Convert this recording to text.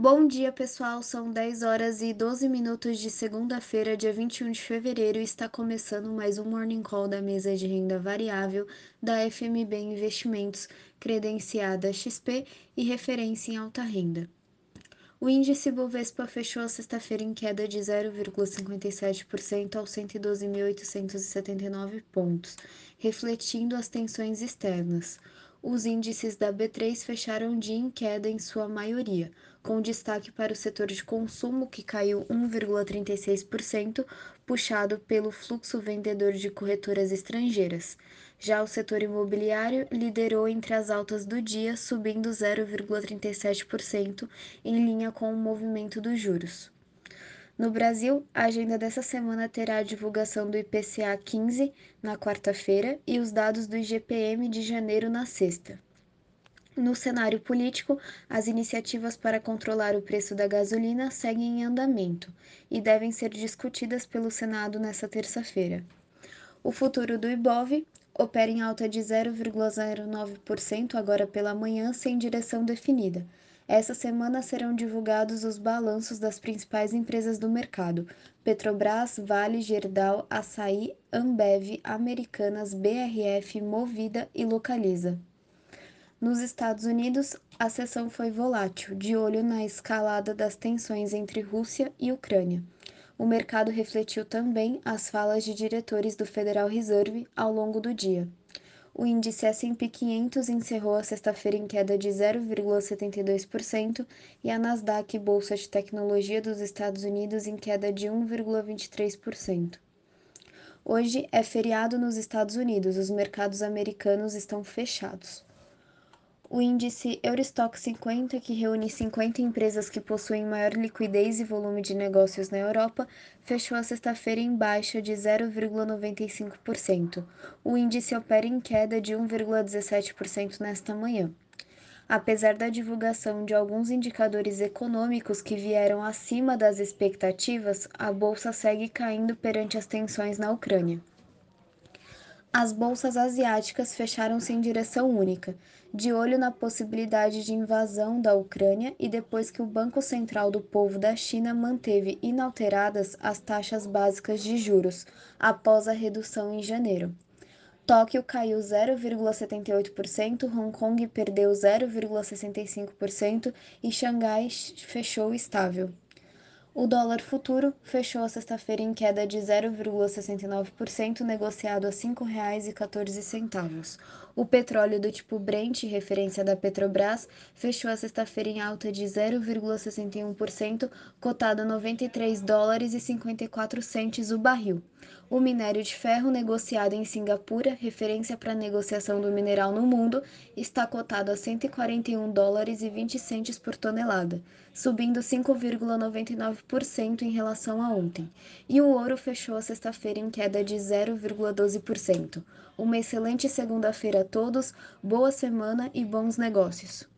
Bom dia, pessoal. São 10 horas e 12 minutos de segunda-feira, dia 21 de fevereiro, e está começando mais um Morning Call da mesa de renda variável da FMB Investimentos, credenciada XP e referência em alta renda. O índice Bovespa fechou a sexta-feira em queda de 0,57% aos 112.879 pontos, refletindo as tensões externas. Os índices da B3 fecharam o dia em queda em sua maioria, com destaque para o setor de consumo, que caiu 1,36%, puxado pelo fluxo vendedor de corretoras estrangeiras. Já o setor imobiliário liderou entre as altas do dia, subindo 0,37%, em linha com o movimento dos juros. No Brasil, a agenda dessa semana terá a divulgação do IPCA 15 na quarta-feira e os dados do IGPM de janeiro na sexta. No cenário político, as iniciativas para controlar o preço da gasolina seguem em andamento e devem ser discutidas pelo Senado nesta terça-feira. O futuro do Ibov opera em alta de 0,09% agora pela manhã, sem direção definida. Essa semana serão divulgados os balanços das principais empresas do mercado: Petrobras, Vale, Gerdau, Açaí, Ambev, Americanas, BRF, Movida e Localiza. Nos Estados Unidos, a sessão foi volátil, de olho na escalada das tensões entre Rússia e Ucrânia. O mercado refletiu também as falas de diretores do Federal Reserve ao longo do dia. O índice S&P 500 encerrou a sexta-feira em queda de 0,72% e a Nasdaq, bolsa de tecnologia dos Estados Unidos, em queda de 1,23%. Hoje é feriado nos Estados Unidos, os mercados americanos estão fechados. O índice Eurostock 50, que reúne 50 empresas que possuem maior liquidez e volume de negócios na Europa, fechou a sexta-feira em baixa de 0,95%. O índice opera em queda de 1,17% nesta manhã. Apesar da divulgação de alguns indicadores econômicos que vieram acima das expectativas, a bolsa segue caindo perante as tensões na Ucrânia. As bolsas asiáticas fecharam-se em direção única, de olho na possibilidade de invasão da Ucrânia e depois que o Banco Central do Povo da China manteve inalteradas as taxas básicas de juros após a redução em janeiro. Tóquio caiu 0,78%, Hong Kong perdeu 0,65% e Xangai fechou estável. O dólar futuro fechou a sexta-feira em queda de 0,69%, negociado a R$ 5,14. O petróleo do tipo Brent, referência da Petrobras, fechou a sexta-feira em alta de 0,61%, cotado a 93 dólares e 54 centes o barril. O minério de ferro negociado em Singapura, referência para a negociação do mineral no mundo, está cotado a 141 dólares e 20 centes por tonelada, subindo 5,99% em relação a ontem. E o ouro fechou a sexta-feira em queda de 0,12%. Uma excelente segunda-feira a todos, boa semana e bons negócios.